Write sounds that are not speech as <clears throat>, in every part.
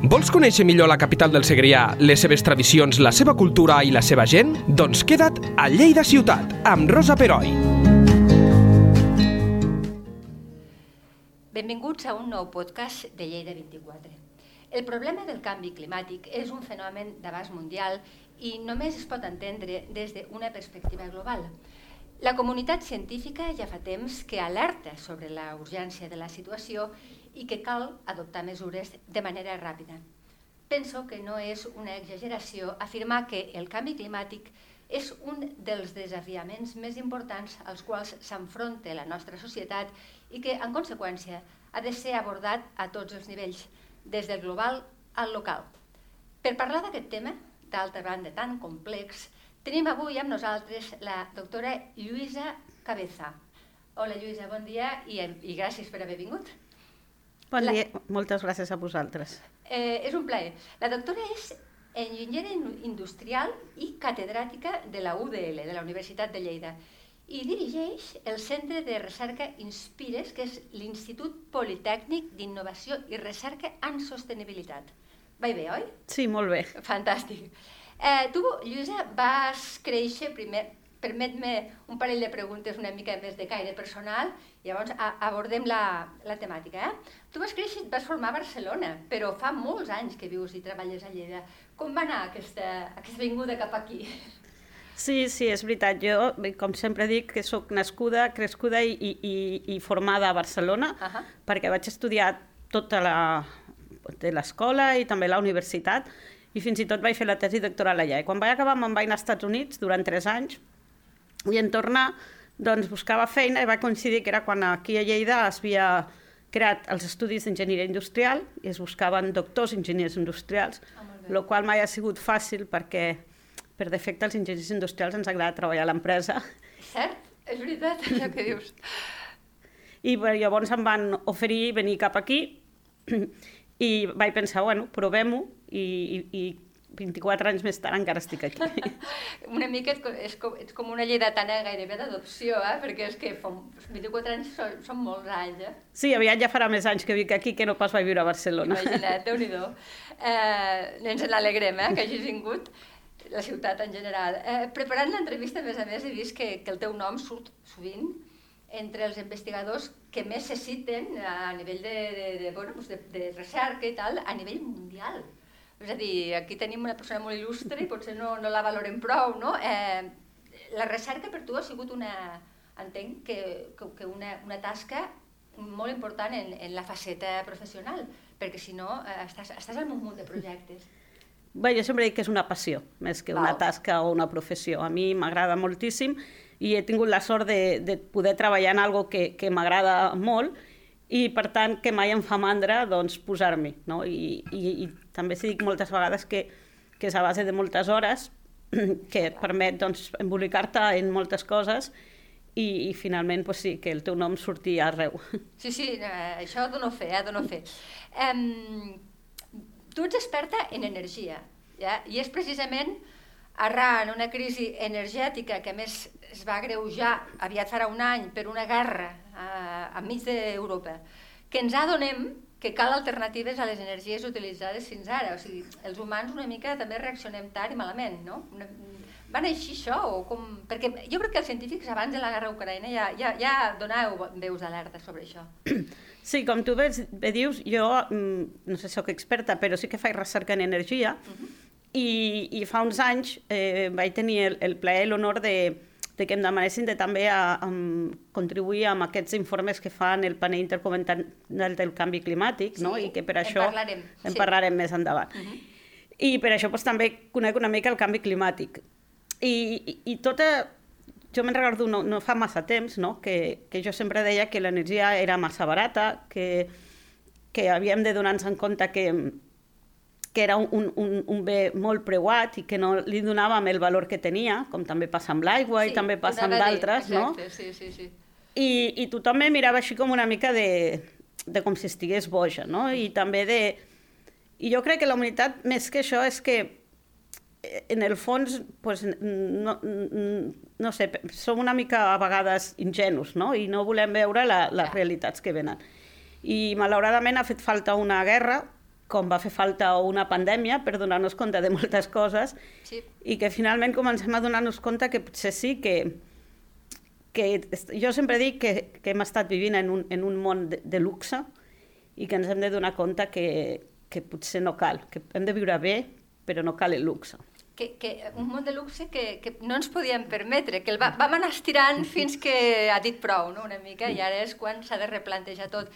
Vols conèixer millor la capital del Segrià, les seves tradicions, la seva cultura i la seva gent? Doncs queda't a Lleida Ciutat, amb Rosa Peroi. Benvinguts a un nou podcast de Lleida 24. El problema del canvi climàtic és un fenomen d'abast mundial i només es pot entendre des d'una perspectiva global. La comunitat científica ja fa temps que alerta sobre la urgència de la situació i que cal adoptar mesures de manera ràpida. Penso que no és una exageració afirmar que el canvi climàtic és un dels desafiaments més importants als quals s'enfronta la nostra societat i que, en conseqüència, ha de ser abordat a tots els nivells, des del global al local. Per parlar d'aquest tema, d'altra banda tan complex, Tenim avui amb nosaltres la doctora Lluïsa Cabeza. Hola Lluïsa, bon dia i, i gràcies per haver vingut. Bon la... dia, moltes gràcies a vosaltres. Eh, és un plaer. La doctora és enginyera industrial i catedràtica de la UDL, de la Universitat de Lleida, i dirigeix el Centre de Recerca Inspires, que és l'Institut Politècnic d'Innovació i Recerca en Sostenibilitat. Va bé, oi? Sí, molt bé. Fantàstic. Eh, tu, Lluïsa, vas créixer primer, permet-me un parell de preguntes una mica més de caire personal, i llavors a, abordem la, la temàtica. Eh? Tu vas créixer, vas formar a Barcelona, però fa molts anys que vius i treballes a Lleida. Com va anar aquesta, aquesta vinguda cap aquí? Sí, sí, és veritat. Jo, com sempre dic, que sóc nascuda, crescuda i, i, i formada a Barcelona, uh -huh. perquè vaig estudiar tota la de l'escola i també la universitat, i fins i tot vaig fer la tesi doctoral allà. I quan vaig acabar me'n vaig anar als Estats Units durant tres anys i en tornar doncs, buscava feina i va coincidir que era quan aquí a Lleida es havia creat els estudis d'enginyeria industrial i es buscaven doctors enginyers industrials, ah, el qual mai ha sigut fàcil perquè per defecte els enginyers industrials ens agrada treballar a l'empresa. Cert, és veritat això que dius. I bé, llavors em van oferir venir cap aquí <clears throat> i vaig pensar, bueno, provem-ho i, i, i 24 anys més tard encara estic aquí. <laughs> una mica és com, és com, ets com una lleidatana gairebé d'adopció, eh? perquè és que 24 anys són, són molts anys. Eh? Sí, aviat ja farà més anys que vic aquí que no pas vaig viure a Barcelona. Imagina't, <laughs> déu nhi eh, Ens n'alegrem eh, que hagis vingut la ciutat en general. Eh, preparant l'entrevista, a més a més, he vist que, que el teu nom surt sovint entre els investigadors que més se citen a nivell de, de, de, bueno, de, de recerca i tal, a nivell mundial. És a dir, aquí tenim una persona molt il·lustre i potser no, no la valorem prou, no? Eh, la recerca per tu ha sigut una, entenc que, que, que una, una tasca molt important en, en la faceta professional, perquè si no eh, estàs, estàs en un munt de projectes. Bé, jo sempre dic que és una passió, més que Val. una tasca o una professió. A mi m'agrada moltíssim i he tingut la sort de, de poder treballar en algo que, que m'agrada molt i per tant que mai em fa mandra doncs, posar-m'hi. No? I, i, I també s'hi dic moltes vegades que, que és a base de moltes hores <clears throat> que et permet doncs, embolicar-te en moltes coses i, i finalment pues, sí, que el teu nom surti arreu. <laughs> Sí, sí, eh, això dono fe, eh, dono fe. Um, tu ets experta en energia, ja? i és precisament arran una crisi energètica que més es va greujar aviat farà un any per una guerra eh, enmig d'Europa, que ens adonem que cal alternatives a les energies utilitzades fins ara. O sigui, els humans una mica també reaccionem tard i malament, no? Una, van així això? O com... Perquè jo crec que els científics abans de la guerra ucraïna ja, ja, ja donàveu veus d'alerta sobre això. <clears throat> Sí, com tu bé, bé dius, jo mm, no sé, sóc experta, però sí que faig recerca en energia uh -huh. i, i fa uns anys eh, vaig tenir el, el plaer i l'honor de, de que em demanessin de també a, a contribuir amb aquests informes que fan el panell intercomunitari del canvi climàtic, sí, no? i que per això en parlarem, en sí. parlarem més endavant. Uh -huh. I per això doncs, també conec una mica el canvi climàtic. I, i, i tota... Jo me'n recordo no, no fa massa temps no? que, que jo sempre deia que l'energia era massa barata, que, que havíem de donar-nos en compte que que era un, un, un bé molt preuat i que no li donàvem el valor que tenia, com també passa amb l'aigua sí, i també passa amb d'altres, no? Sí, sí, sí. I, I tothom me mirava així com una mica de, de com si estigués boja, no? I també de... I jo crec que la humanitat, més que això, és que eh, en el fons, pues, no, no sé, som una mica a vegades ingenus, no? I no volem veure la, les realitats que venen. I malauradament ha fet falta una guerra com va fer falta una pandèmia per donar-nos compte de moltes coses sí. i que finalment comencem a donar-nos compte que potser sí que, que jo sempre dic que, que hem estat vivint en un, en un món de, de luxe i que ens hem de donar compte que, que potser no cal, que hem de viure bé, però no cal el luxe. Que, que un món de luxe que, que no ens podíem permetre, que el va, vam anar estirant <laughs> fins que ha dit prou, no?, una mica, i ara és quan s'ha de replantejar tot.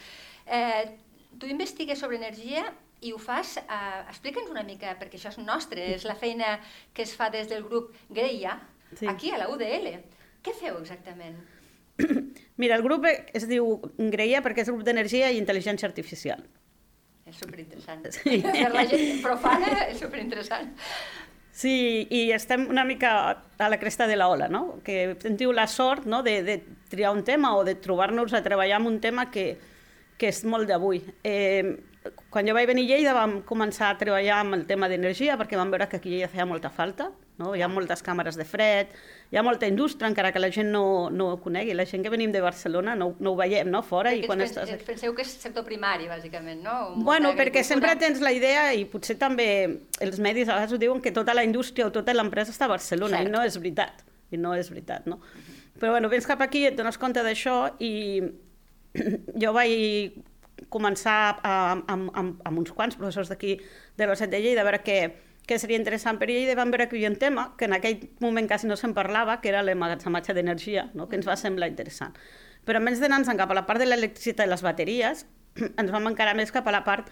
Eh, tu investigues sobre energia i ho fas, eh, explica'ns una mica, perquè això és nostre, és la feina que es fa des del grup Greia, sí. aquí a la UDL. Què feu exactament? <clears throat> Mira, el grup es diu Greia perquè és el grup d'energia i intel·ligència artificial. És superinteressant. <laughs> Sí. <laughs> Per la gent profana és superinteressant. Sí, i estem una mica a la cresta de la ola, no? Que tingut la sort no? de, de triar un tema o de trobar-nos a treballar en un tema que, que és molt d'avui. Eh, quan jo vaig venir a Lleida vam començar a treballar amb el tema d'energia perquè vam veure que aquí ja feia molta falta, no? hi ha moltes càmeres de fred, hi ha molta indústria, encara que la gent no, no ho conegui. La gent que venim de Barcelona no, no ho veiem no? fora. Perquè i quan estàs... penseu que és sector primari, bàsicament, no? Molta bueno, perquè sempre tens la idea, i potser també els medis a vegades ho diuen, que tota la indústria o tota l'empresa està a Barcelona, Cert. i no és veritat. I no és veritat, no? Uh -huh. Però bueno, vens cap aquí, et dones compte d'això i <clears throat> jo vaig començar a, amb, amb, amb uns quants professors d'aquí de l'Osset de Lleida a veure què, què seria interessant per Lleida, vam veure que hi havia un tema que en aquell moment quasi no se'n parlava, que era l'emmagatzematge d'energia, no? que ens va semblar interessant. Però en vez d'anar-nos cap a la part de l'electricitat i les bateries, <clears throat> ens vam encarar més cap a la part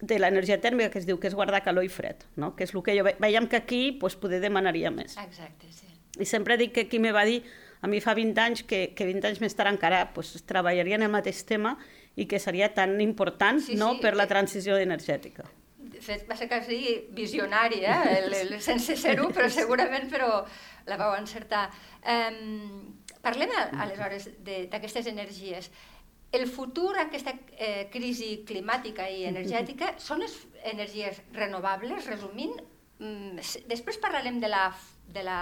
de l'energia tèrmica, que es diu que és guardar calor i fred, no? que és el que jo ve veiem que aquí pues, poder demanaria més. Exacte, sí. I sempre dic que qui me va dir, a mi fa 20 anys, que, que 20 anys més tard encara pues, treballarien el mateix tema i que seria tan important sí, no, sí, per la transició energètica. De fet, va ser quasi visionari, eh? el, el, sense ser-ho, però segurament però la vau encertar. Um, parlem aleshores d'aquestes energies. El futur, aquesta eh, crisi climàtica i energètica, són les energies renovables, resumint? Mm, després parlarem de la, de la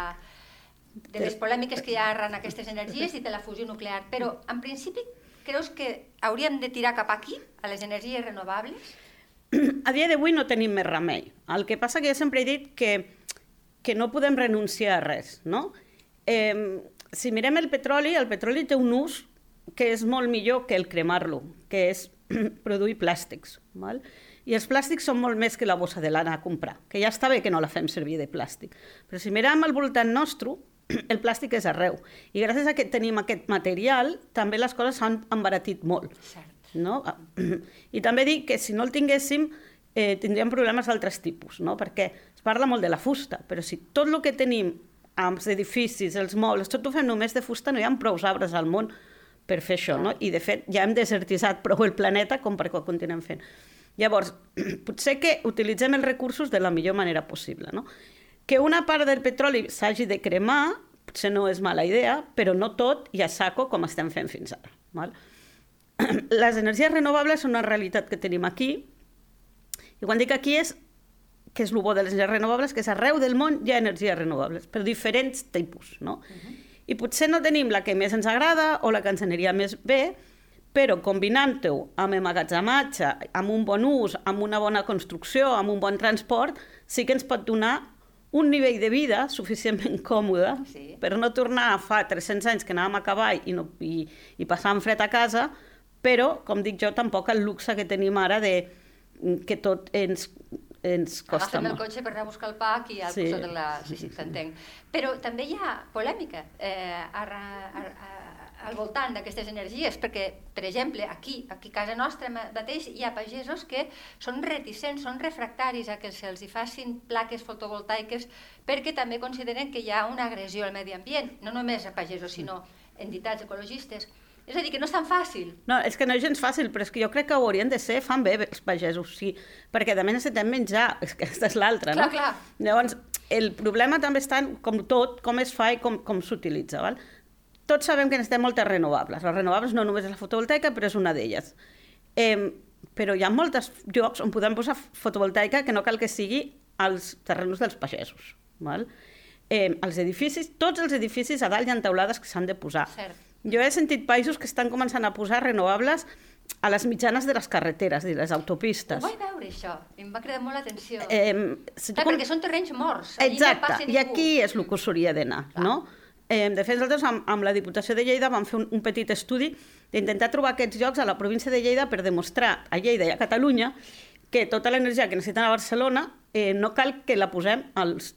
de les polèmiques que hi ha arran aquestes energies i de la fusió nuclear, però en principi creus que hauríem de tirar cap aquí, a les energies renovables? A dia d'avui no tenim més remei. El que passa que jo sempre he dit que, que no podem renunciar a res, no? Eh, si mirem el petroli, el petroli té un ús que és molt millor que el cremar-lo, que és <clears throat> produir plàstics. Val? I els plàstics són molt més que la bossa de lana a comprar, que ja està bé que no la fem servir de plàstic. Però si mirem al voltant nostre, <clears throat> el plàstic és arreu. I gràcies a que tenim aquest material, també les coses s'han embaratit molt. Cert. No? <clears throat> I també dic que si no el tinguéssim, eh, tindríem problemes d'altres tipus, no? perquè es parla molt de la fusta, però si tot el que tenim amb els edificis, els mobles, tot ho fem només de fusta, no hi ha prou arbres al món per fer això, no? I de fet ja hem desertitzat prou el planeta com perquè ho continuem fent. Llavors, <clears throat> potser que utilitzem els recursos de la millor manera possible, no? Que una part del petroli s'hagi de cremar potser no és mala idea, però no tot i a saco com estem fent fins ara. Val? <clears throat> Les energies renovables són una realitat que tenim aquí, i quan dic aquí és que és el bo de les energies renovables, que és arreu del món hi ha energies renovables, per diferents tipus, no? Uh -huh. I potser no tenim la que més ens agrada o la que ens aniria més bé, però combinant-ho amb emmagatzematge, amb un bon ús, amb una bona construcció, amb un bon transport, sí que ens pot donar un nivell de vida suficientment <laughs> còmode sí. per no tornar a fa 300 anys que anàvem a cavall i, no, i, i passàvem fred a casa, però, com dic jo, tampoc el luxe que tenim ara de que tot ens, ens costa Agafem molt. el cotxe per anar a buscar el pa aquí al sí. costat de la... Sí, sí, s'entenc. Però també hi ha polèmica. Eh, a, a, a, al voltant d'aquestes energies, perquè, per exemple, aquí, aquí a casa nostra mateix hi ha pagesos que són reticents, són refractaris a que se'ls hi facin plaques fotovoltaiques perquè també consideren que hi ha una agressió al medi ambient, no només a pagesos, sinó entitats ecologistes. És a dir, que no és tan fàcil. No, és que no és gens fàcil, però és que jo crec que ho haurien de ser, fan bé els pagesos, sí, perquè també necessitem menjar, <laughs> és que aquesta és l'altra, no? Clar, clar. Llavors, el problema també està en com tot, com es fa i com, com s'utilitza, val? Tots sabem que necessitem moltes renovables. Les renovables no només és la fotovoltaica, però és una d'elles. Eh, però hi ha molts llocs on podem posar fotovoltaica que no cal que sigui als terrenys dels pagesos. Val? Eh, els edificis, tots els edificis a dalt hi ha teulades que s'han de posar. Cert. Jo he sentit països que estan començant a posar renovables a les mitjanes de les carreteres i les autopistes. Ho vaig veure, això, em va cridar molt l'atenció. Eh, si Clar, tu- perquè són terrenys morts. Exacte, no i aquí és el que s'hauria d'anar, no? Eh, de fet, nosaltres amb, amb la Diputació de Lleida vam fer un, un petit estudi d'intentar trobar aquests llocs a la província de Lleida per demostrar a Lleida i a Catalunya que tota l'energia que necessiten a Barcelona eh, no cal que la posem als,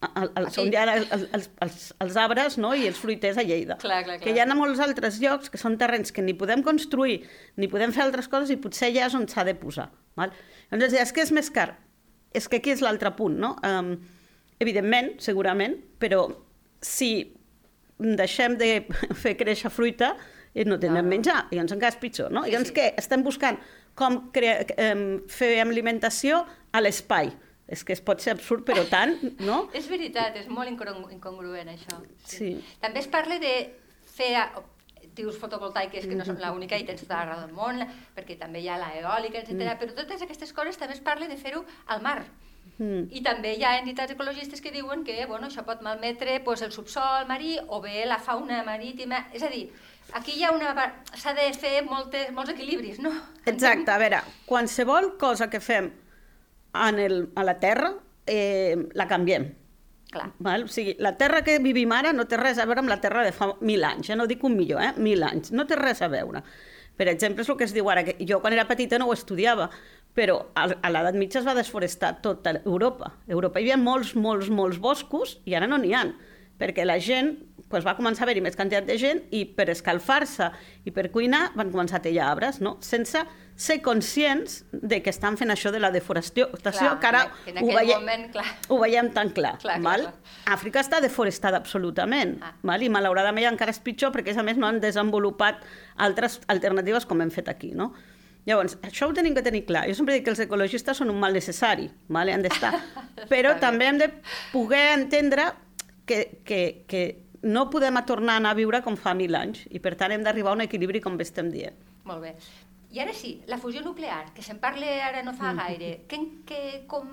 al, al, Aquí. on hi ha els, els, els, els arbres no? i els fruiters a Lleida. Clar, clar, clar. Que hi ha molts altres llocs que són terrenys que ni podem construir ni podem fer altres coses i potser allà és on s'ha de posar. Val? Llavors, és que és més car. És que aquí és l'altre punt, no? Um, evidentment, segurament, però si deixem de fer créixer fruita, eh, no tindrem Claro. menjar, i llavors encara és pitjor, no? Sí, I llavors sí. què? Estem buscant com crea, eh, fer alimentació a l'espai. És que es pot ser absurd, però tant, no? <laughs> És veritat, és molt incongru- incongruent, això. Sí. També es parla de fer dius fotovoltaiques, que no són l'única i tens tota la raó del món, perquè també hi ha l'eòlica, etc. Mm. Però totes aquestes coses també es parla de fer-ho al mar. Mm. I també hi ha entitats ecologistes que diuen que bueno, això pot malmetre pues, el subsol marí o bé la fauna marítima. És a dir, aquí hi ha una... s'ha de fer moltes, molts equilibris, no? Exacte, a veure, qualsevol cosa que fem en el, a la Terra, eh, la canviem. Clar. Val? O sigui, la terra que vivim ara no té res a veure amb la terra de fa mil anys, ja no dic un millor, eh? mil anys, no té res a veure. Per exemple, és el que es diu ara, que jo quan era petita no ho estudiava, però a, l'edat mitja es va desforestar tota Europa. A Europa hi havia molts, molts, molts boscos i ara no n'hi ha, perquè la gent pues, va començar a haver-hi més quantitat de gent i per escalfar-se i per cuinar van començar a tallar arbres, no? sense ser conscients de que estan fent això de la deforestació, Clar, que ara en ho, veiem, moment, clar. ho veiem tan clar. Clar, clar, val? clar. Àfrica està deforestada absolutament, Ah. val? i malauradament encara és pitjor perquè a més no han desenvolupat altres alternatives com hem fet aquí. No? Llavors, això ho tenim que tenir clar. Jo sempre dic que els ecologistes són un mal necessari, vale? han d'estar. <laughs> Però també hem de poder entendre que, que, que no podem tornar a anar a viure com fa mil anys i per tant hem d'arribar a un equilibri com bé estem dient. Molt bé. I ara sí, la fusió nuclear, que se'n parla ara no fa gaire, que, que, com,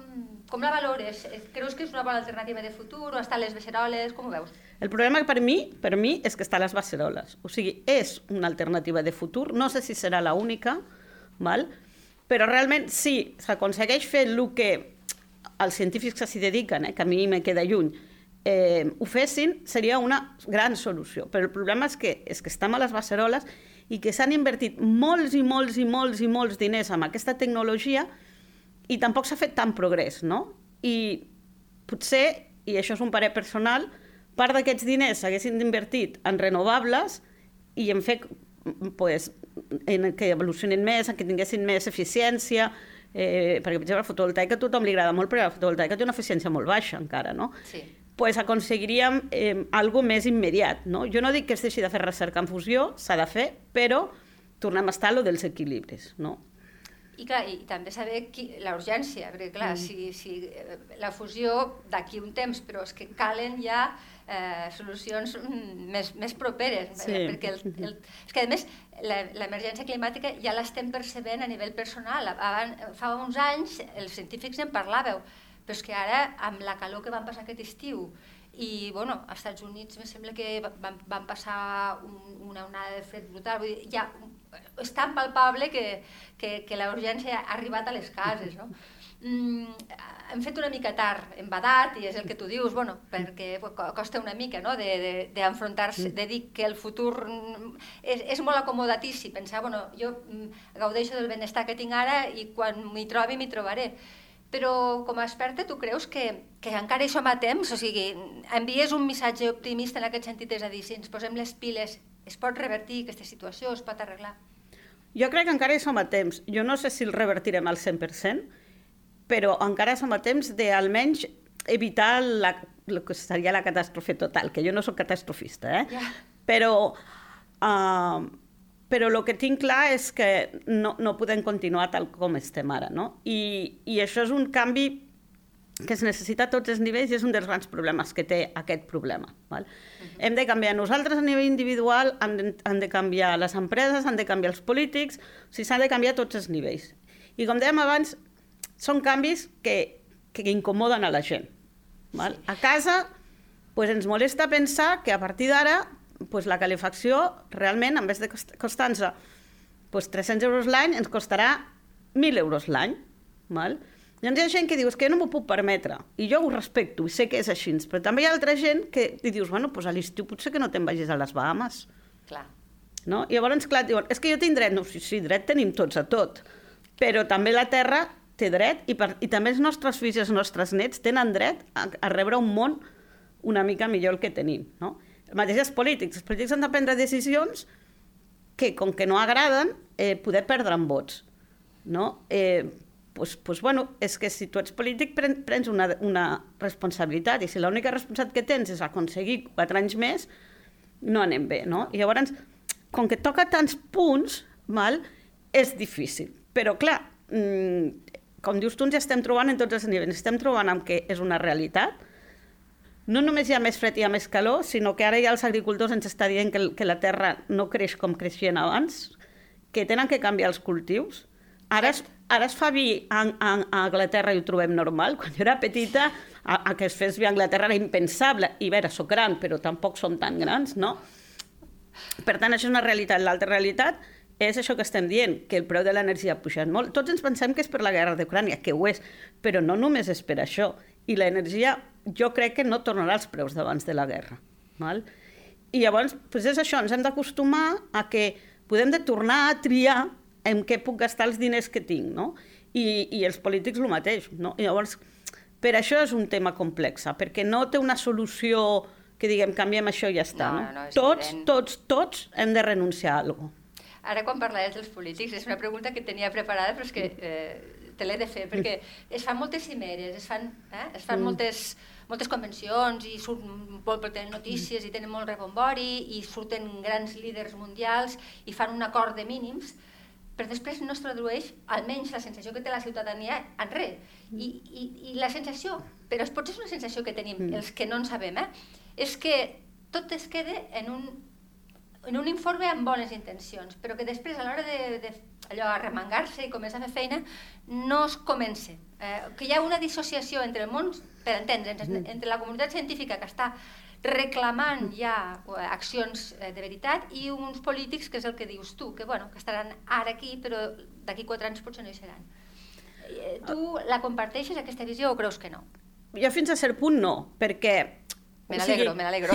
com la valores? Eh, Creus que és una bona alternativa de futur o estan les beceroles? Com ho veus? El problema per mi, per mi és que està a les beceroles. O sigui, és una alternativa de futur, no sé si serà la única, val? però realment sí, s'aconsegueix fer el que els científics que s'hi dediquen, eh, que a mi me queda lluny, eh, ho fessin, seria una gran solució. Però el problema és que, és que estem a les beceroles i que s'han invertit molts i molts i molts i molts diners amb aquesta tecnologia i tampoc s'ha fet tant progrés, no? I potser, i això és un parer personal, part d'aquests diners s'haguessin invertit en renovables i en fer pues, en que evolucionin més, en que tinguessin més eficiència, eh, perquè, per exemple, la fotovoltaica a tothom li agrada molt, però la fotovoltaica té una eficiència molt baixa encara, no? Sí. pues aconseguiríem eh, algo més immediat. No? Jo no dic que es deixi de fer recerca en fusió, s'ha de fer, però tornem a estar a lo dels equilibris. No? I, clar, i també saber qui, la urgència, perquè clar, mm. si, si eh, la fusió d'aquí un temps, però és que calen ja eh, solucions mm, més, més properes, Sí. eh, perquè el, el, és que a més la- l'emergència climàtica ja l'estem percebent a nivell personal. Abans, fa uns anys els científics en parlàveu, però és que ara amb la calor que van passar aquest estiu i bueno, als Estats Units me sembla que van, van passar un, una onada de fred brutal, vull dir, ja és tan palpable que, que, que la urgència ha arribat a les cases, no? Mm, hem fet una mica tard, hem badat, i és el que tu dius, bueno, perquè co- costa una mica no? d'enfrontar-se, de, de, de dir que el futur és, és molt acomodatici, pensar, bueno, jo mm, gaudeixo del benestar que tinc ara i quan m'hi trobi m'hi trobaré. Però com a experta tu creus que, que encara hi som a temps? O sigui, envies un missatge optimista en aquest sentit, és a dir, si ens posem les piles, es pot revertir aquesta situació, es pot arreglar? Jo crec que encara hi som a temps. Jo no sé si el revertirem al 100%, però encara som a temps d'almenys evitar la, el que seria la catàstrofe total, que jo no sóc catastrofista, eh? Ja. Però, uh, però el que tinc clar és que no, no podem continuar tal com estem ara, no? I, I això és un canvi que es necessita a tots els nivells i és un dels grans problemes que té aquest problema. Val? Uh -huh. Hem de canviar nosaltres a nivell individual, han de, han de canviar les empreses, han de canviar els polítics, o sigui, s'han de canviar a tots els nivells. I com dèiem abans, són canvis que, que incomoden a la gent. Val? A casa pues, ens molesta pensar que a partir d'ara pues, la calefacció realment, en vez de cost- costar-nos doncs 300 euros l'any ens costarà 1.000 euros l'any. Val? Llavors hi ha gent que diu, és que jo no m'ho puc permetre. I jo ho respecto, i sé que és així. Però també hi ha altra gent que li dius, bueno, doncs a l'estiu potser que no te'n vagis a les Bahamas. Clar. No? I llavors, clar, diuen, és que jo tinc dret. No, sí, sí, dret tenim tots a tot. Però també la Terra té dret i, per, i també els nostres fills i els nostres nets tenen dret a, a rebre un món una mica millor el que tenim. No? El mateix els polítics. Els polítics han de prendre decisions que, com que no agraden, eh, poder perdre en vots. No? Eh, pues, pues, bueno, és que si tu ets polític pren, prens una, una responsabilitat i si l'única responsabilitat que tens és aconseguir quatre anys més, no anem bé, no? I llavors, com que toca tants punts, mal, és difícil. Però, clar, mmm, com dius tu, ens estem trobant en tots els nivells. Estem trobant amb que és una realitat. No només hi ha més fred i hi ha més calor, sinó que ara ja els agricultors ens està dient que, que la terra no creix com creixien abans, que tenen que canviar els cultius. Ara es, ara es fa vi a, a, a Anglaterra i ho trobem normal. Quan jo era petita, a, a que es fes vi a Anglaterra era impensable. I vera, soc gran, però tampoc som tan grans, no? Per tant, això és una realitat. L'altra realitat és això que estem dient, que el preu de l'energia ha pujat molt. Tots ens pensem que és per la guerra d'Ucrània, que ho és, però no només és per això. I l'energia jo crec que no tornarà als preus d'abans de la guerra. Val? I llavors, doncs és això, ens hem d'acostumar a que podem de tornar a triar en què puc gastar els diners que tinc, no? I, i els polítics el mateix, no? I llavors, per això és un tema complex, perquè no té una solució que diguem canviem això i ja està, no? no? no tots, evident. tots, tots hem de renunciar a alguna cosa. Ara, quan parlaves dels polítics, és una pregunta que tenia preparada, però és que eh, te l'he de fer, perquè es fan moltes cimeres, es fan, eh, es fan mm. moltes, moltes convencions i surten, tenen notícies i tenen molt rebombori i surten grans líders mundials i fan un acord de mínims, però després no es tradueix, almenys la sensació que té la ciutadania, en res. Mm. I, i, I la sensació, però potser és una sensació que tenim mm. els que no en sabem, eh? és que tot es queda en un en un informe amb bones intencions, però que després a l'hora de, de allò arremangar-se i començar a fer feina no es comença. Eh, que hi ha una dissociació entre el món, per entendre'ns, mm. entre la comunitat científica que està reclamant ja eh, accions eh, de veritat i uns polítics, que és el que dius tu, que, bueno, que estaran ara aquí, però d'aquí quatre anys potser no hi seran. Eh, tu la comparteixes, aquesta visió, o creus que no? Jo fins a cert punt no, perquè... Me n'alegro, o sigui, me n'alegro.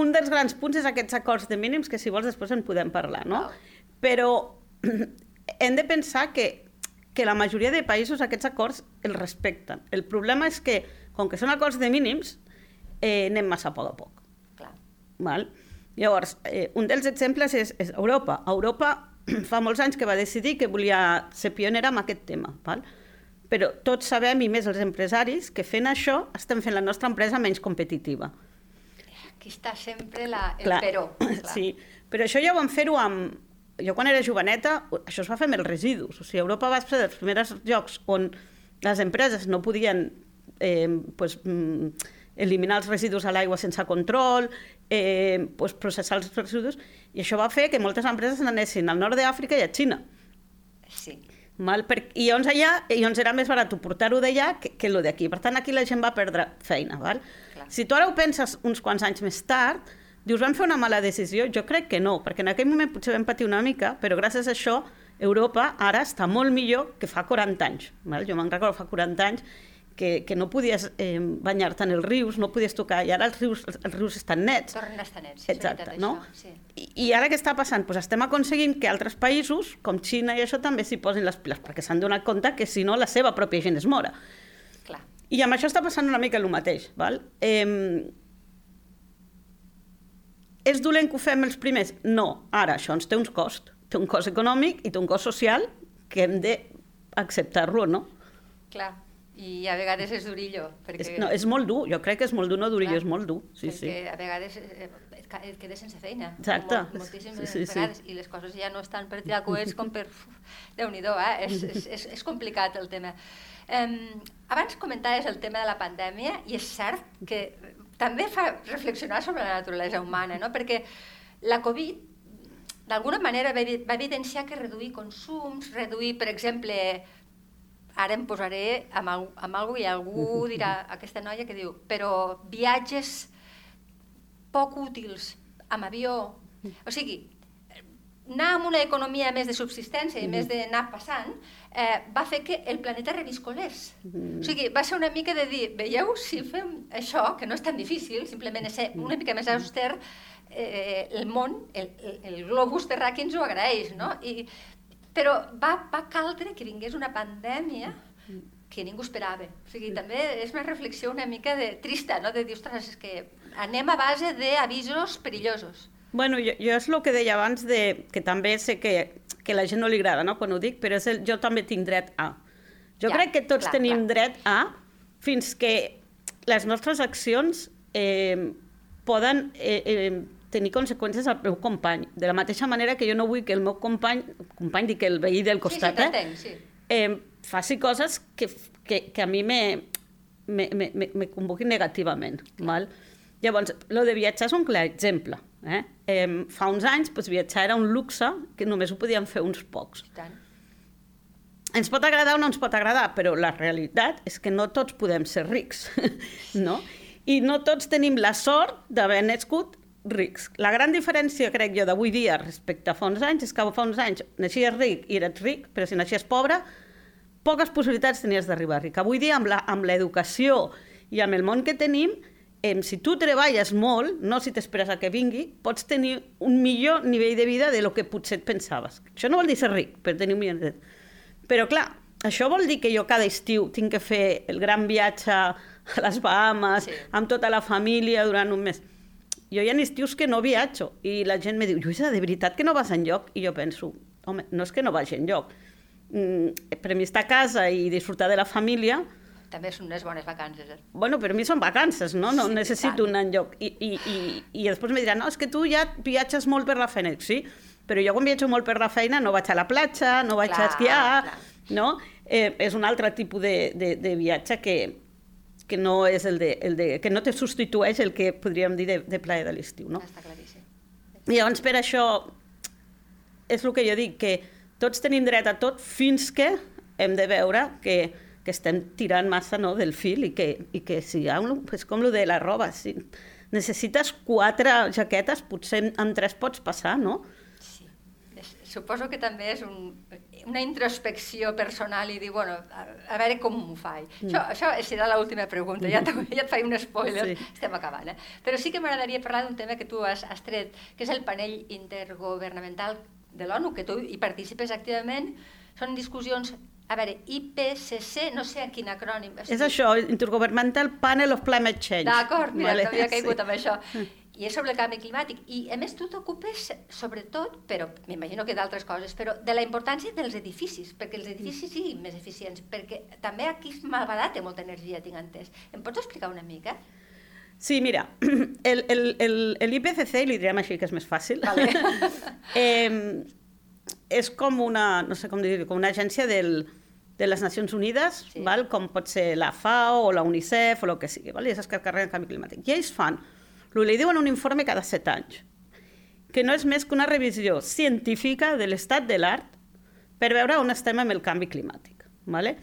un dels grans punts és aquests acords de mínims, que si vols després en podem parlar, no? Oh. Però <clears throat> hem de pensar que, que la majoria de països aquests acords els respecten. El problema és que, com que són acords de mínims, eh, anem massa a poc a poc. Clar. Val? Llavors, eh, un dels exemples és, és Europa. Europa <clears throat> fa molts anys que va decidir que volia ser pionera en aquest tema. Val? Però tots sabem, i més els empresaris, que fent això estem fent la nostra empresa menys competitiva. Aquí està sempre la, el clar, però. <clears throat> Clar. Sí, però això ja ho vam fer-ho amb... Jo quan era joveneta, això es va fer amb els residus. O sigui, Europa va ser dels primers llocs on les empreses no podien eh, pues, mm, eliminar els residus a l'aigua sense control, eh, pues, processar els residus, i això va fer que moltes empreses anessin al nord d'Àfrica i a Xina. Sí. Mal, per, I llavors allà, i llavors era més barat portar-ho d'allà que, que el d'aquí. Per tant, aquí la gent va perdre feina. Val? Si tu ara ho penses uns quants anys més tard, dius, vam fer una mala decisió? Jo crec que no, perquè en aquell moment potser vam patir una mica, però gràcies a això Europa ara està molt millor que fa 40 anys. Val? Jo me'n recordo fa 40 anys que, que no podies eh, banyar-te en els rius, no podies tocar, i ara els rius, els, els rius estan nets. Tornen a estar nets, sí, Exacte, no? Això, sí. I, I ara què està passant? Pues estem aconseguint que altres països, com Xina i això, també s'hi posin les piles, perquè s'han donat compte que si no la seva pròpia gent es mora. I amb això està passant una mica el mateix. Val? Eh, és dolent que ho fem els primers? No. Ara, això ens té uns cost. Té un cost econòmic i té un cost social que hem d'acceptar-lo, no? Clar. I a vegades és durillo. Perquè... És, no, és molt dur. Jo crec que és molt dur, no durillo, Clar, és molt dur. Sí, sí. a vegades eh, et quedes sense feina. Exacte. Molt, moltíssimes sí, sí, vegades. Sí. I les coses ja no estan per tirar coets com per... Déu-n'hi-do, eh? És, és, és, és complicat el tema. Um, abans comentaves el tema de la pandèmia i és cert que també fa reflexionar sobre la naturalesa humana, no? perquè la Covid d'alguna manera va, va evidenciar que reduir consums, reduir, per exemple, ara em posaré amb, amb, amb algú i algú <laughs> dirà, aquesta noia que diu, però viatges poc útils, amb avió, o sigui, anar amb una economia més de subsistència i mm. més d'anar passant, eh, va fer que el planeta reviscolés. Mm. O sigui, va ser una mica de dir, veieu, si fem això, que no és tan difícil, simplement és ser una mica més auster, eh, el món, el, el, el globus terràqui ens ho agraeix, no? I, però va, va caldre que vingués una pandèmia que ningú esperava. O sigui, també és una reflexió una mica de trista, no? de dir, ostres, és que anem a base d'avisos perillosos. Bueno, jo, jo és el que deia abans, de, que també sé que, que la gent no li agrada no? quan ho dic, però és el, jo també tinc dret a. Jo ja, crec que tots clar, tenim clar. dret a fins que les nostres accions eh, poden eh, eh, tenir conseqüències al meu company. De la mateixa manera que jo no vull que el meu company, company dic el veí del costat, sí, sí, sí. eh, faci coses que, que, que a mi me, me, me, me convoquin negativament. Val? Llavors, lo de viatjar és un clar exemple. Eh? Eh, fa uns anys doncs, viatjar era un luxe que només ho podien fer uns pocs. tant. Ens pot agradar o no ens pot agradar, però la realitat és que no tots podem ser rics, <laughs> no? I no tots tenim la sort d'haver nascut rics. La gran diferència, crec jo, d'avui dia respecte a fa uns anys és que fa uns anys naixies ric i eres ric, però si naixies pobre, poques possibilitats tenies d'arribar ric. Avui dia, amb l'educació i amb el món que tenim, eh, si tu treballes molt, no si t'esperes a que vingui, pots tenir un millor nivell de vida de lo que potser et pensaves. Això no vol dir ser ric, per tenir un millor... Però clar, això vol dir que jo cada estiu tinc que fer el gran viatge a les Bahamas, sí. amb tota la família durant un mes jo hi ha estius que no viatjo i la gent me diu, Lluïsa, de veritat que no vas enlloc? I jo penso, home, no és que no vagi enlloc. Mm, per mi estar a casa i disfrutar de la família... També són unes bones vacances. Eh? Bueno, per mi són vacances, no? No sí, necessito un enlloc. I, i, i, I després me diran, no, és que tu ja viatges molt per la feina. Sí, però jo quan viatjo molt per la feina no vaig a la platja, no vaig clar, a esquiar, clar. no? Eh, és un altre tipus de, de, de viatge que, que no és el de, el de, que no te substitueix el que podríem dir de, de plaer de l'estiu, no? Està claríssim. I llavors per això és el que jo dic, que tots tenim dret a tot fins que hem de veure que, que estem tirant massa no, del fil i que, i que si hi ha un, és com el de la roba, si necessites quatre jaquetes, potser en tres pots passar, no? suposo que també és un, una introspecció personal i dir, bueno, a, a veure com m'ho faig. Mm. Això, això serà l'última pregunta, ja, ja et faig un spoiler, sí. estem acabant. Eh? Però sí que m'agradaria parlar d'un tema que tu has, has tret, que és el panell intergovernamental de l'ONU, que tu hi participes activament. Són discussions a veure, IPCC, no sé a quin acrònim... És això, Intergovernmental Panel of Climate Change. D'acord, mira, vale. t'havia caigut sí. amb això. I és sobre el canvi climàtic. I a més tu t'ocupes sobretot, però m'imagino que d'altres coses, però de la importància dels edificis, perquè els edificis siguin més eficients, perquè també aquí malbadat té molta energia, tinc entès. Em pots explicar una mica? Sí, mira, <clears throat> el, el, el, el IPCC, li direm així que és més fàcil, vale. <laughs> eh, és com una, no sé com dir com una agència del, de les Nacions Unides, sí. val? com pot ser la FAO o la UNICEF o el que sigui, val? i és que carreguen el canvi climàtic. I ells fan li diuen un informe cada set anys, que no és més que una revisió científica de l'estat de l'art per veure on estem amb el canvi climàtic. Vale?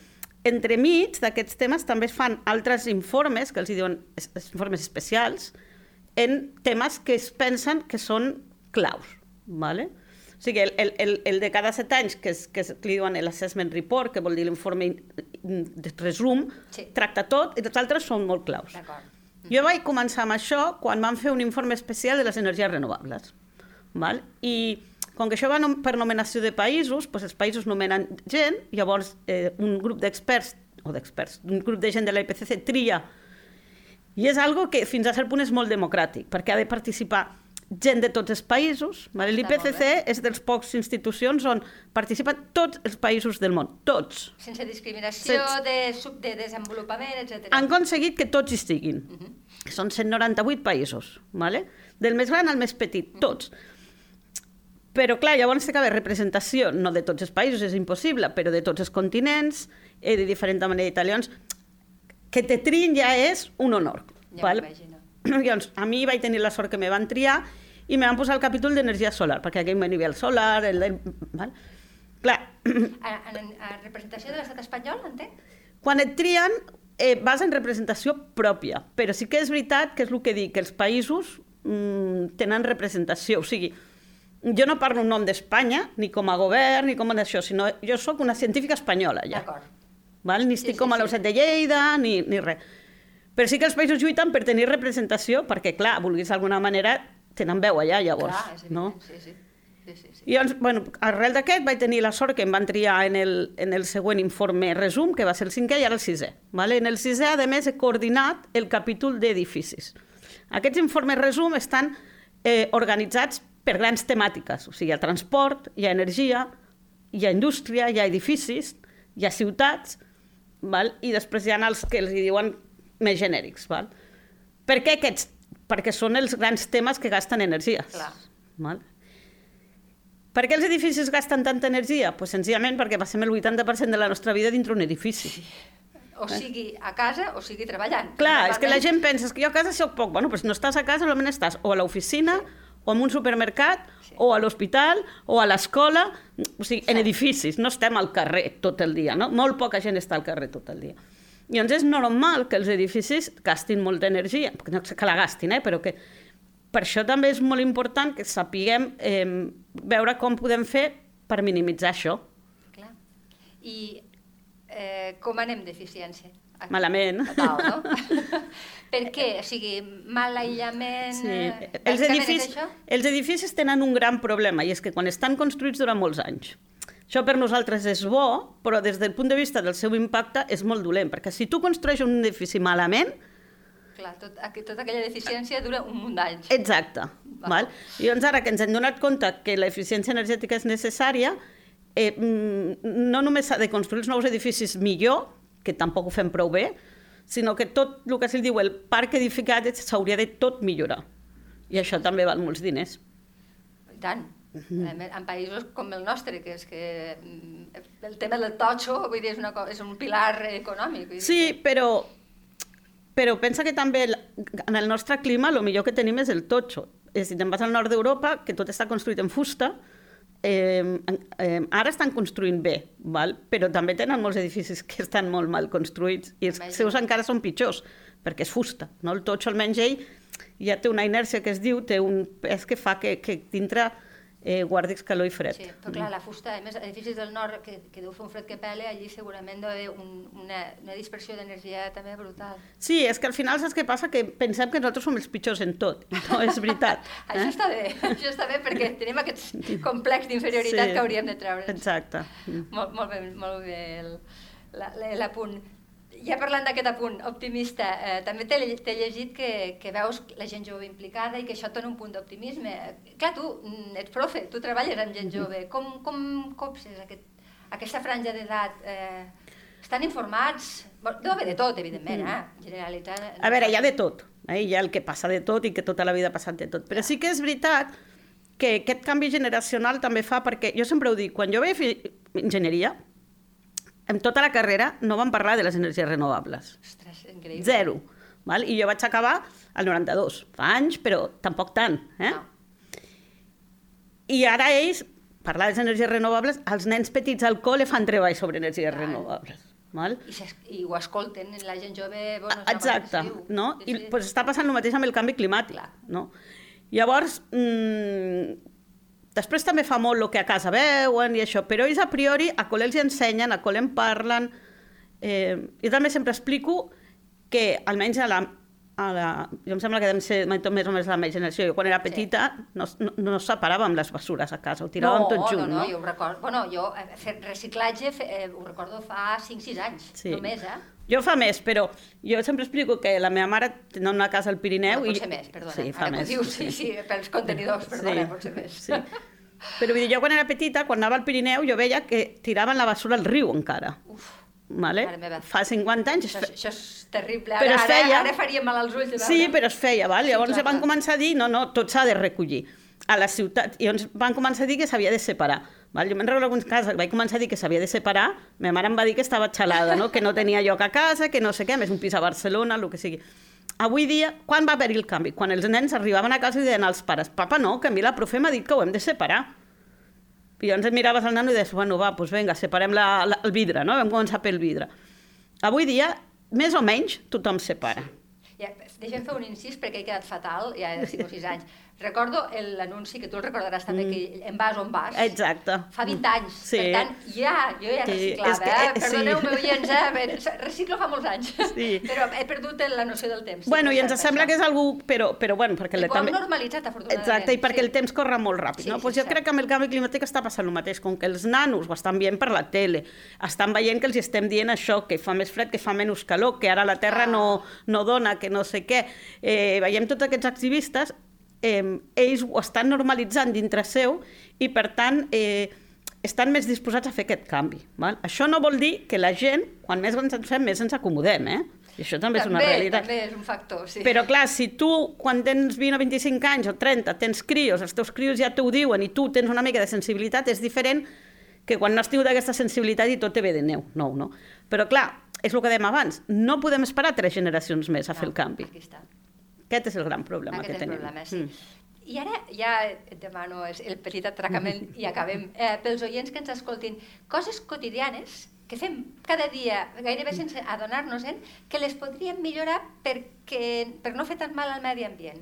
Entremig d'aquests temes també es fan altres informes, que els diuen informes especials, en temes que es pensen que són claus. Vale? O sigui, el, el, el de cada set anys, que, és, que, és, li diuen l'Assessment Report, que vol dir l'informe de resum, sí. tracta tot, i tots altres són molt claus. D'acord. Jo vaig començar amb això quan van fer un informe especial de les energies renovables. Val? I com que això va per nomenació de països, doncs els països nomenen gent, llavors eh, un grup d'experts, o d'experts, un grup de gent de la IPCC tria, i és algo que fins a cert punt és molt democràtic, perquè ha de participar gent de tots els països. Vale? L'IPCC és dels pocs institucions on participen tots els països del món, tots. Sense discriminació Sense... de, sub, de desenvolupament, etc. Han aconseguit que tots hi estiguin. Uh mhm. -huh. Són 198 països, vale? del més gran al més petit, mhm. tots. Uh -huh. Però, clar, llavors té que haver representació, no de tots els països, és impossible, però de tots els continents, eh, de diferent manera italians. Que te trin ja és un honor. Ja val? m'imagino <clears throat> Llavors, a mi vaig tenir la sort que me van triar i me van posar el capítol d'energia solar, perquè aquí me nivell solar... El, el, val? Clar. <clears throat> A, a, a representació de l'estat espanyol, entenc? Quan et trien, eh, vas en representació pròpia, però sí que és veritat que és el que dic, que els països mm, tenen representació, o sigui, jo no parlo un nom d'Espanya, ni com a govern, ni com a això, sinó jo sóc una científica espanyola, ja. D'acord. Val? Ni estic sí, com a sí. l'Osset de Lleida, ni, ni res. Però sí que els països lluiten per tenir representació, perquè, clar, vulguis d'alguna manera, tenen veu allà, llavors. Clar, és no? sí, sí. sí, sí, sí. I llavors, bueno, arrel d'aquest vaig tenir la sort que em van triar en el, en el següent informe resum, que va ser el cinquè i ara el sisè. Vale? En el sisè, a més, he coordinat el capítol d'edificis. Aquests informes resum estan eh, organitzats per grans temàtiques. O sigui, hi ha transport, hi ha energia, hi ha indústria, hi ha edificis, hi ha ciutats, val? i després hi ha els que els hi diuen més genèrics. Val? Per què aquests? Perquè són els grans temes que gasten energies. Clar. Val? Per què els edificis gasten tanta energia? Pues senzillament perquè passem el 80% de la nostra vida dintre un edifici. O sigui a casa o sigui treballant. Clar, és que la Normalment- gent pensa "És que jo a casa soc poc. Bueno, doncs no estàs a casa, almenys estàs o a l'oficina, o en un supermercat, Sí. o a l'hospital, o a l'escola, o sigui, en Sí. edificis, no estem al carrer tot el dia, no? Molt poca gent està al carrer tot el dia. Llavors és normal que els edificis gastin molta energia, perquè no sé que la gastin, eh? però que per això també és molt important que sapiguem eh, veure com podem fer per minimitzar això. Clar. I eh, com anem d'eficiència? Malament. Total, no? <laughs> per què? O sigui, mal aïllament... Sí. eh, Els, edificis, els edificis tenen un gran problema, i és que quan estan construïts durant molts anys. Això per nosaltres és bo, però des del punt de vista del seu impacte és molt dolent, perquè si tu construeixes un edifici malament, Clar, tot, tota aquella deficiència dura un munt d'anys. exacte. Val? I llavors ara que ens hem donat compte que l'eficiència energètica és necessària, eh, mm, no només s'ha de construir els nous edificis millor, que tampoc ho fem prou bé, sinó que tot el que se'l diu el parc edificat s'hauria de tot millorar. I això també val molts diners. I tant. En en països com el nostre, que és que mm, el tema del totxo vull dir, és, una, és un pilar econòmic. Vull dir Sí, però, però pensa que també en el nostre clima el millor que tenim és el totxo. És a dir, te'n vas al nord d'Europa, que tot està construït en fusta, eh, eh, ara estan construint bé, val? però també tenen molts edificis que estan molt mal construïts i els seus encara són pitjors, perquè és fusta. No? El totxo, almenys ell, ja té una inèrcia que es diu, té un pes que fa que, que dintre eh, guardis calor i fred. Sí, però clar, la fusta, a més, edificis del nord que, que deu fer un fred que pele, allí segurament deu haver un, una, una dispersió d'energia també brutal. Sí, és que al final saps què passa? Que pensem que nosaltres som els pitjors en tot. <laughs> No és veritat. <laughs> Això està bé, <laughs> això està bé perquè tenim aquest complex d'inferioritat Sí. que hauríem de treure. Exacte. Molt, molt bé, molt bé el- la- la- l'apunt. Ja parlant d'aquest apunt optimista, eh, també t'he lle- t'he llegit que, que veus la gent jove implicada i que això et dona un punt d'optimisme. Clar, tu mm, ets profe, tu treballes amb gent jove. Com, com copses aquest, aquesta franja d'edat? Eh, estan informats? Deu haver de tot, evidentment, eh? generalitzant. A veure, hi ha de tot. Eh? Hi ha el que passa de tot i que tota la vida ha passat de tot. Però sí que és veritat que aquest canvi generacional també fa perquè, jo sempre ho dic, quan jo vaig fer enginyeria, en tota la carrera no vam parlar de les energies renovables. Ostres, increïble. Zero. Val? I jo vaig acabar al 92. Fa anys, però tampoc tant. Eh? No. I ara ells, parlar de les energies renovables, els nens petits al col·le fan treball sobre energies Clar. renovables. Val? I, I ho escolten, la gent jove... Bueno, Exacte, no? Sí, I sí. pues, està passant el mateix amb el canvi climàtic, Clar. no? Llavors, mmm, després també fa molt el que a casa veuen i això, però ells a priori a col·le els ensenyen, a col·le en parlen. Eh, jo també sempre explico que almenys a la, a la, jo em sembla que dem ser més o més la meva generació. Jo quan era Sí. petita no, no, no separàvem les bessures a casa, ho tiràvem no, tot junt, no, no? no, jo ho recordo. Bueno, jo he fet reciclatge, fe, eh, ho recordo fa 5-6 anys, Sí. només, eh? Jo fa més, però jo sempre explico que la meva mare tenia una casa al Pirineu No, i... pot ser més, perdona. Sí, fa Ara més. dius, sí, sí, pels contenidors, perdona, pot ser més. Sí. Però vull dir, jo quan era petita, quan anava al Pirineu, jo veia que tiraven la basura al riu encara. Uf, Vale? Fa 50 anys... es això, això és terrible. Però Ara, es ara, feia. ara faria mal als ulls de veure. Sí, però es feia, val? Sí, Llavors clar, van començar a dir, no, no, tot s'ha de recollir a la ciutat. I llavors van començar a dir que s'havia de separar. Val? Jo me'n recordo alguns casos vaig començar a dir que s'havia de separar, ma mare em va dir que estava xalada, no? que no tenia lloc a casa, que no sé què, més un pis a Barcelona, el que sigui. Avui dia, quan va haver-hi el canvi? Quan els nens arribaven a casa i deien als pares, papa, no, que a mi la profe m'ha dit que ho hem de separar. I llavors et miraves al nano i deies, bueno, va, doncs vinga, separem la, la, el vidre, no? Vam començar pel vidre. Avui dia, més o menys, tothom separa. Ja, deixa'm fer un incís perquè he quedat fatal, ja de 5 o 6 anys. Recordo l'anunci, que tu el recordaràs també, mm. que en vas on vas. Exacte. Fa 20 anys. Sí. Per tant, ja, jo ja reciclava, sí, que, eh? Perdoneu-me, sí. oients, eh? Reciclo fa molts anys. Sí. Però he perdut la noció del temps. Bueno, i ens sembla això. que és algú... Però, però bueno, perquè... I també... normalitzat, afortunadament. Exacte, i perquè sí. el temps corre molt ràpid, sí, no? Sí, pues jo sí. crec que amb el canvi climàtic està passant el mateix, com que els nanos ho estan veient per la tele, estan veient que els estem dient això, que fa més fred, que fa menys calor, que ara la Terra ah. no, no dona, que no sé què. Eh, veiem tots aquests activistes eh, ells ho estan normalitzant dintre seu i, per tant, eh, estan més disposats a fer aquest canvi. Val? Això no vol dir que la gent, quan més ens en fem, més ens acomodem, eh? I això també, també és una realitat. També és un factor, sí. Però clar, si tu, quan tens 20 o 25 anys o 30, tens crios, els teus crios ja t'ho diuen i tu tens una mica de sensibilitat, és diferent que quan no has tingut aquesta sensibilitat i tot te ve de neu, nou, no? Però clar, és el que dèiem abans, no podem esperar tres generacions més a no, fer el canvi. Aquí està. Aquest és el gran problema Aquest que tenim. Problema, sí. Mm. I ara ja et demano el petit atracament i acabem. <laughs> Eh, pels oients que ens escoltin, coses quotidianes que fem cada dia, gairebé sense adonar-nos-en, que les podríem millorar perquè, per no fer tan mal al medi ambient.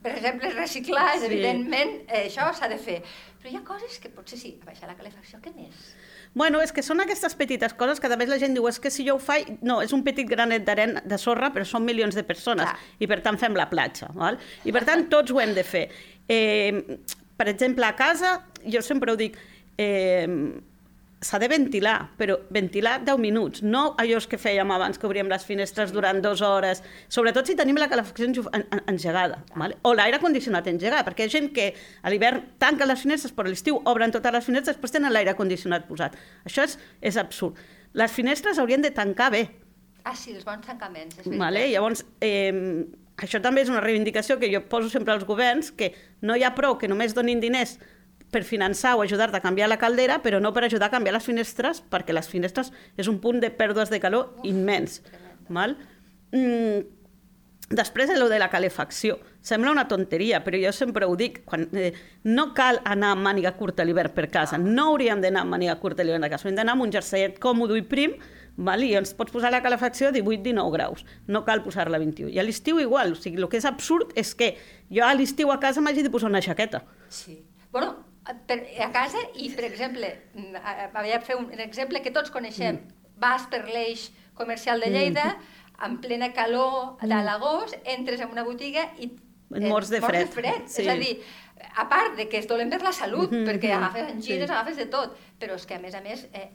Per exemple, reciclar, sí. evidentment, eh, això s'ha de fer. Però hi ha coses que potser sí, baixar la calefacció, què més? Bueno, és que són aquestes petites coses que també la gent diu és que si jo ho faig... No, és un petit granet d'arena de sorra, però són milions de persones Clar. i per tant fem la platja. Val? I per tant tots ho hem de fer. Eh, per exemple, a casa, jo sempre ho dic, eh, s'ha de ventilar, però ventilar 10 minuts, no allò que fèiem abans, que obríem les finestres durant dues hores, sobretot si tenim la calefacció engegada, vale? o l'aire condicionat engegat, perquè hi ha gent que a l'hivern tanca les finestres, però a l'estiu obren totes les finestres, després tenen l'aire condicionat posat. Això és, és absurd. Les finestres haurien de tancar bé. Ah, sí, els bons tancaments, és veritat. Vale? Llavors, eh, això també és una reivindicació que jo poso sempre als governs, que no hi ha prou que només donin diners per finançar o ajudar-te a canviar la caldera, però no per ajudar a canviar les finestres, perquè les finestres és un punt de pèrdues de calor Uf, immens. Val? Mm, després, el de la calefacció. Sembla una tonteria, però jo sempre ho dic, quan, eh, no cal anar amb màniga curta a l'hivern per casa, no hauríem d'anar amb màniga curta a l'hivern a casa, hem d'anar amb un jerseet còmode i prim, val? i ens pots posar la calefacció a 18-19 graus, no cal posar-la a 21. I a l'estiu igual, o sigui, el que és absurd és que jo a l'estiu a casa m'hagi de posar una jaqueta. Sí. Bueno, per, a casa i, per exemple, mm, havia fer un, un exemple que tots coneixem, mm. vas per l'eix comercial de Lleida, mm. en plena calor de mm. l'agost, entres en una botiga i et mors de fred. Mors de fred. Sí. És a dir, a part de que és dolent per la salut, mm -hmm. perquè agafes angines, sí. agafes de tot, però és que a més a més eh,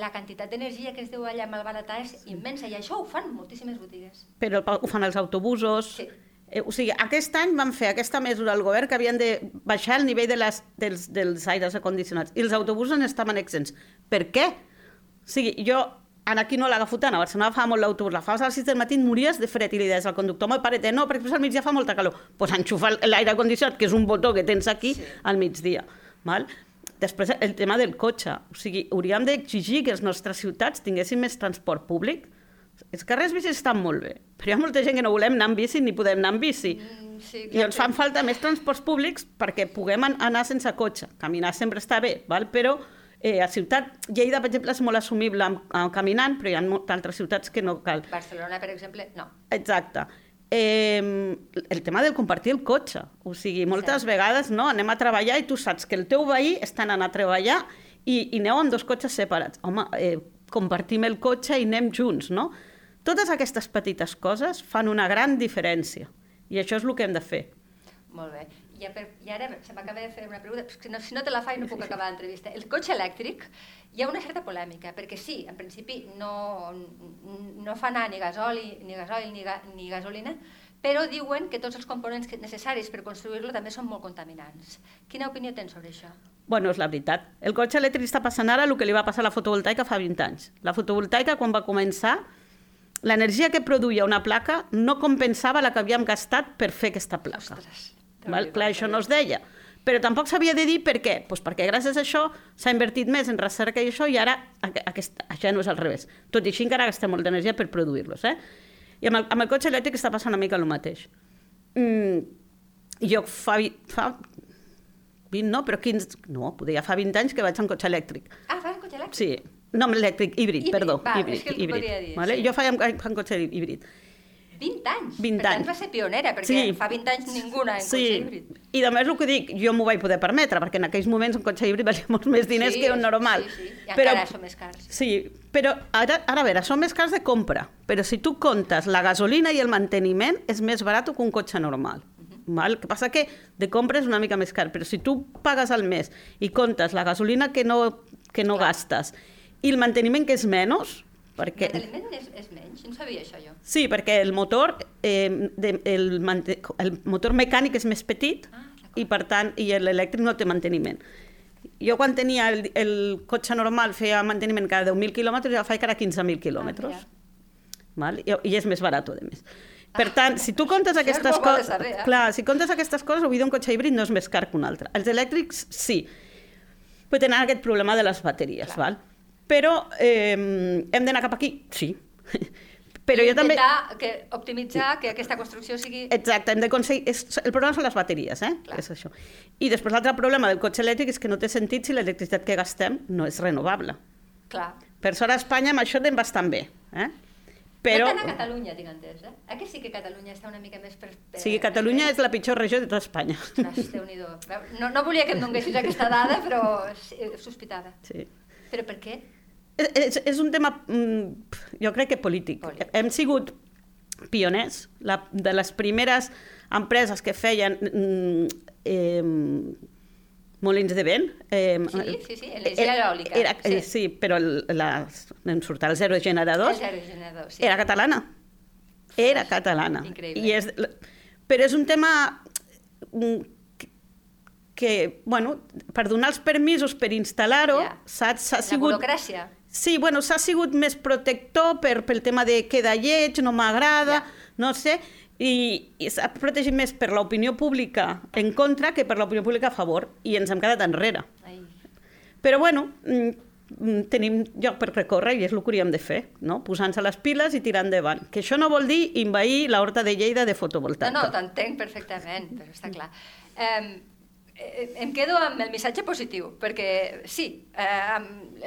la quantitat d'energia que es deu allà malbaratar és immensa i això ho fan moltíssimes botigues. Però ho fan els autobusos, sí Eh, o sigui, aquest any van fer aquesta mesura al govern que havien de baixar el nivell de les, dels, dels aires acondicionats i els autobusos estaven exempts. Per què? O sigui, jo aquí no l'agafo tant, a Barcelona fa molt l'autobús, la fas a les 6 del matí, mories de fred i li deies al conductor, home, parete, no, perquè al migdia fa molta calor. Doncs pues enxufa l'aire condicionat, que és un botó que tens aquí, sí. al migdia. Val? Després, el tema del cotxe. O sigui, hauríem d'exigir que les nostres ciutats tinguessin més transport públic, els carrers bicis estan molt bé, però hi ha molta gent que no volem anar amb bici ni podem anar amb bici. Mm, sí, I ens fan falta més transports públics perquè puguem anar sense cotxe. Caminar sempre està bé, val? però eh, a ciutat, Lleida, per exemple, és molt assumible amb, amb caminant, però hi ha altres ciutats que no cal. Barcelona, per exemple, no. Exacte. Eh, el tema del compartir el cotxe. O sigui, moltes sí. vegades no, anem a treballar i tu saps que el teu veí està anant a treballar i, i aneu amb dos cotxes separats. Home, eh, compartim el cotxe i anem junts, no? Totes aquestes petites coses fan una gran diferència i això és el que hem de fer. Molt bé. I, per, i ara se m'acaba de fer una pregunta, si no, si no te la faig no puc acabar l'entrevista. El cotxe elèctric, hi ha una certa polèmica, perquè sí, en principi no, no fa anar ni gasoli, ni gasoil ni, ga, ni gasolina, però diuen que tots els components necessaris per construir-lo també són molt contaminants. Quina opinió tens sobre això? Bueno, és la veritat. El cotxe elèctric està passant ara el que li va passar a la fotovoltaica fa 20 anys. La fotovoltaica, quan va començar, l'energia que produïa una placa no compensava la que havíem gastat per fer aquesta placa. Ostres, Val? Clar, això no es deia. Però tampoc s'havia de dir per què. Pues perquè gràcies a això s'ha invertit més en recerca i això i ara aquest, això no és al revés. Tot i així encara gastem molta energia per produir-los. Eh? I amb el, amb el cotxe elèctric està passant una mica el mateix. Mm, jo fa, fa 20, no, però 15, no, podia fa 20 anys que vaig en cotxe elèctric. Ah, fas en cotxe elèctric? Sí, no, elèctric, híbrid, híbrid perdó. Val, híbrid, és que híbrid, dir, vale? sí. Jo feia amb, amb cotxe híbrid. 20 anys? 20 per anys. va ser pionera, perquè Sí. fa 20 anys ningú anava en Sí, cotxe híbrid. i a més el que dic, jo m'ho vaig poder permetre, perquè en aquells moments un cotxe híbrid valia molts més diners Sí, que un normal. Sí, sí. I encara són més cars. Sí, però ara, ara a veure, són més cars de compra, però si tu comptes la gasolina i el manteniment és més barat que un cotxe normal. Val? El que passa que de compra és una mica més car, però si tu pagues al mes i comptes la gasolina que no, que no gastes i el manteniment que és menys, perquè... El manteniment és, és menys, no sabia això jo. Sí, perquè el motor, eh, de, el, el motor mecànic és més petit Ah, i per tant i l'elèctric no té manteniment. Jo quan tenia el, el cotxe normal feia manteniment cada 10.000 quilòmetres i ara faig cada 15.000 quilòmetres. Ah, val? I, I és més barat, a més. Per tant, si tu comptes és aquestes coses... eh? Clar, si comptes aquestes coses, avui dia un cotxe híbrid no és més car que un altre. Els elèctrics, sí. Però tenen aquest problema de les bateries, Clar. val? Però eh, hem d'anar cap aquí? Sí. <laughs> Però jo també... Que, optimitzar que aquesta construcció sigui... Exacte, hem d'aconseguir... El problema són les bateries, eh? Clar. És això. I després l'altre problema del cotxe elèctric és que no té sentit si l'electricitat que gastem no és renovable. Clar. Per sort a Espanya amb això anem bastant bé, eh? Però... No tant a Catalunya, tinc entès, eh? Eh que sí que Catalunya està una mica més... Per, per, Sí, Catalunya és la pitjor regió de tota Espanya. Ostres, Déu-n'hi-do. No, no volia que em donguessis aquesta dada, però sí, sospitava. Sí. Però per què? És, és, és un tema, mm, jo crec que polític. Polític. Hem sigut pioners, la, de les primeres empreses que feien mm, eh, molins de vent. Eh, Sí, sí, sí, energia eòlica, Era, sí. sí. sí, però el, la, em surt el zero generadors. Els aerogeneradors, sí. Era catalana. Era catalana. Increïble. I és, però és un tema mm, que, bueno, per donar els permisos per instal·lar-ho, Ja. s'ha s'ha La sigut... burocràcia. Sí, bueno, s'ha sigut més protector per, pel tema de queda lleig, no m'agrada, Ja. no sé, i, i s'ha protegit més per l'opinió pública en contra que per l'opinió pública a favor, i ens hem quedat enrere. Ai. Però bueno, mm, tenim lloc per recórrer i és el que hauríem de fer, no? posant-se les piles i tirar endavant. Que això no vol dir invair la horta de Lleida de No, fotovoltaica. no, t'entenc perfectament, però està clar. Eh, em quedo amb el missatge positiu, perquè sí, eh,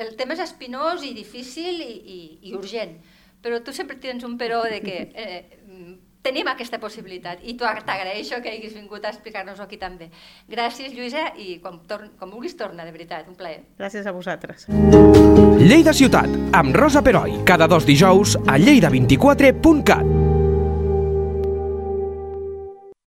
el tema és espinós i difícil i, i, i urgent, però tu sempre tens un però de que <laughs> eh, tenim aquesta possibilitat i t'agraeixo que hagis vingut a explicar-nos-ho aquí també. Gràcies, Lluïsa, i quan, torn, quan vulguis torna, de veritat, un plaer. Gràcies a vosaltres. Lleida Ciutat, amb Rosa Peroi, cada dos dijous a lleida24.cat.